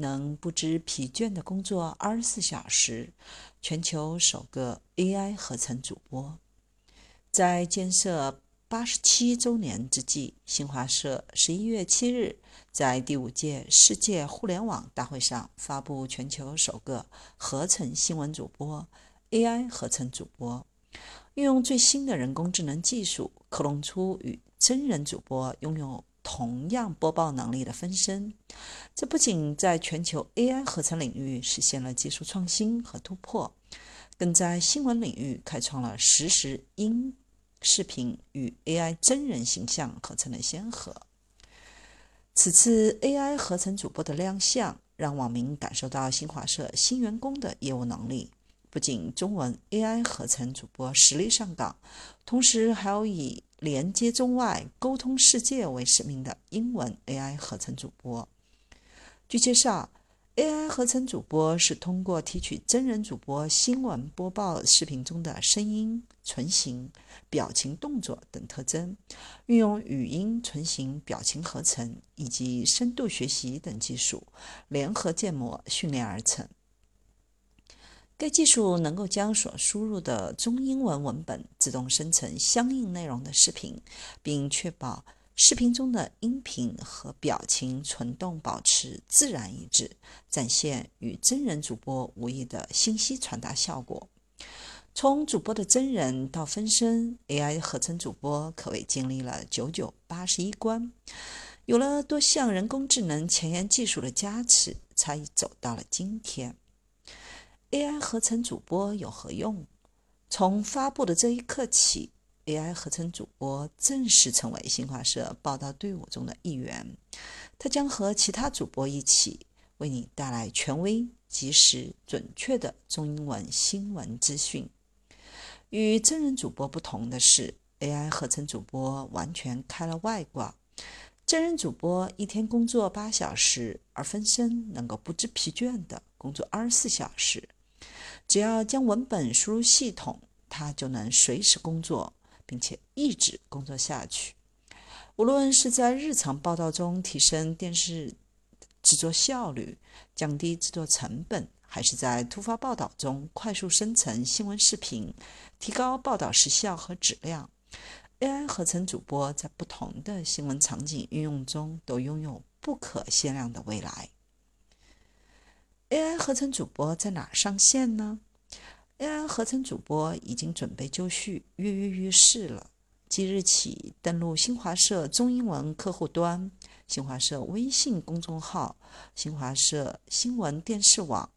能不知疲倦的工作二十四小时，全球首个 AI 合成主播。在建设八十七周年之际，新华社十一月七日在第五届世界互联网大会上发布全球首个合成新闻主播 AI 合成主播，运用最新的人工智能技术，克隆出与真人主播拥有。同样播报能力的分身，这不仅在全球 AI 合成领域实现了技术创新和突破，更在新闻领域开创了实时音视频与 AI 真人形象合成的先河。此次 AI 合成主播的亮相，让网民感受到新华社新员工的业务能力。不仅中文 AI 合成主播实力上岗，同时还有以连接中外、沟通世界为使命的英文 AI 合成主播。据介绍，AI 合成主播是通过提取真人主播新闻播报视频中的声音、唇形、表情、动作等特征，运用语音、唇形、表情合成以及深度学习等技术联合建模训练而成。该技术能够将所输入的中英文文本自动生成相应内容的视频，并确保视频中的音频和表情、唇动保持自然一致，展现与真人主播无异的信息传达效果。从主播的真人到分身，AI 合成主播可谓经历了九九八十一关，有了多项人工智能前沿技术的加持，才走到了今天。AI 合成主播有何用？从发布的这一刻起，AI 合成主播正式成为新华社报道队伍中的一员。它将和其他主播一起，为你带来权威、及时、准确的中英文新闻资讯。与真人主播不同的是，AI 合成主播完全开了外挂。真人主播一天工作八小时，而分身能够不知疲倦地工作二十四小时。只要将文本输入系统，它就能随时工作，并且一直工作下去。无论是在日常报道中提升电视制作效率、降低制作成本，还是在突发报道中快速生成新闻视频、提高报道时效和质量，AI 合成主播在不同的新闻场景运用中都拥有不可限量的未来。合成主播在哪上线呢？AI 合成主播已经准备就绪，跃跃欲试了。即日起，登录新华社中英文客户端、新华社微信公众号、新华社新闻电视网、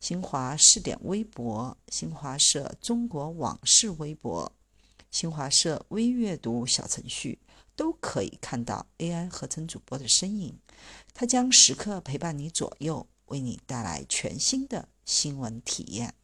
新华视点微博、新华社中国网视微博、新华社微阅读小程序，都可以看到 AI 合成主播的身影。它将时刻陪伴你左右。为你带来全新的新闻体验。